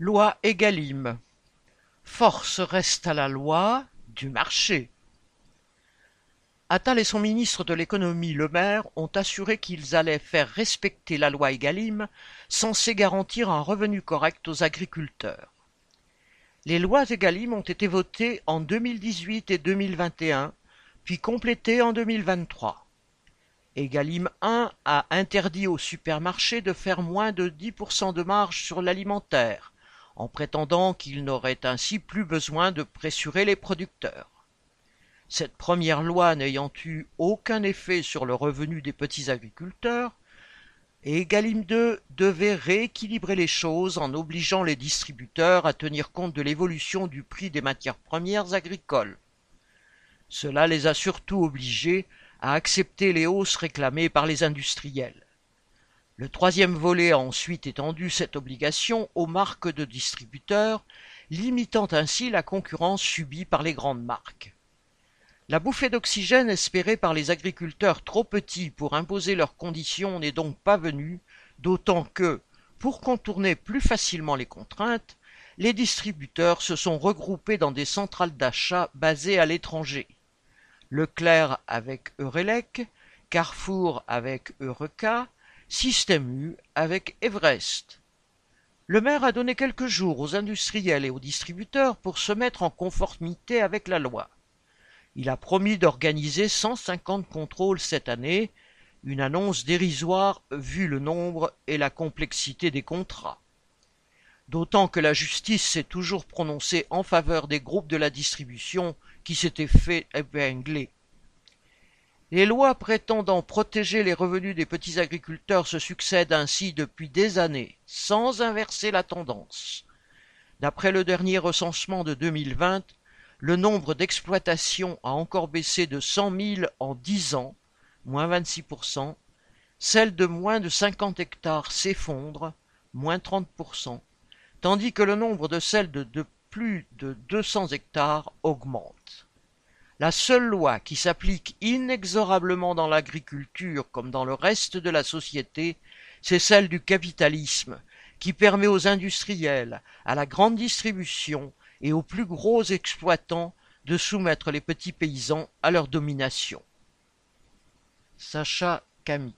Loi Egalim. Force reste à la loi du marché. Attal et son ministre de l'économie Le Maire ont assuré qu'ils allaient faire respecter la loi Egalim, censée garantir un revenu correct aux agriculteurs. Les lois Egalim ont été votées en 2018 et 2021, puis complétées en 2023. Egalim 1 a interdit aux supermarchés de faire moins de 10% de marge sur l'alimentaire, en prétendant qu'ils n'auraient ainsi plus besoin de pressurer les producteurs. Cette première loi n'ayant eu aucun effet sur le revenu des petits agriculteurs, Egalim 2 devait rééquilibrer les choses en obligeant les distributeurs à tenir compte de l'évolution du prix des matières premières agricoles. Cela les a surtout obligés à accepter les hausses réclamées par les industriels. Le troisième volet a ensuite étendu cette obligation aux marques de distributeurs, limitant ainsi la concurrence subie par les grandes marques. La bouffée d'oxygène espérée par les agriculteurs trop petits pour imposer leurs conditions n'est donc pas venue, d'autant que, pour contourner plus facilement les contraintes, les distributeurs se sont regroupés dans des centrales d'achat basées à l'étranger. Leclerc avec Eurelec, Carrefour avec Eureka, Système U avec Everest. Le maire a donné quelques jours aux industriels et aux distributeurs pour se mettre en conformité avec la loi. Il a promis d'organiser 150 contrôles cette année, une annonce dérisoire vu le nombre et la complexité des contrats. D'autant que la justice s'est toujours prononcée en faveur des groupes de la distribution qui s'étaient fait épingler. Les lois prétendant protéger les revenus des petits agriculteurs se succèdent ainsi depuis des années, sans inverser la tendance. D'après le dernier recensement de 2020, le nombre d'exploitations a encore baissé de cent mille en dix ans, moins 26%, celle de moins de 50 hectares s'effondre, moins 30%, tandis que le nombre de celles de, de plus de 200 hectares augmente. La seule loi qui s'applique inexorablement dans l'agriculture comme dans le reste de la société, c'est celle du capitalisme, qui permet aux industriels, à la grande distribution et aux plus gros exploitants de soumettre les petits paysans à leur domination. Sacha Camille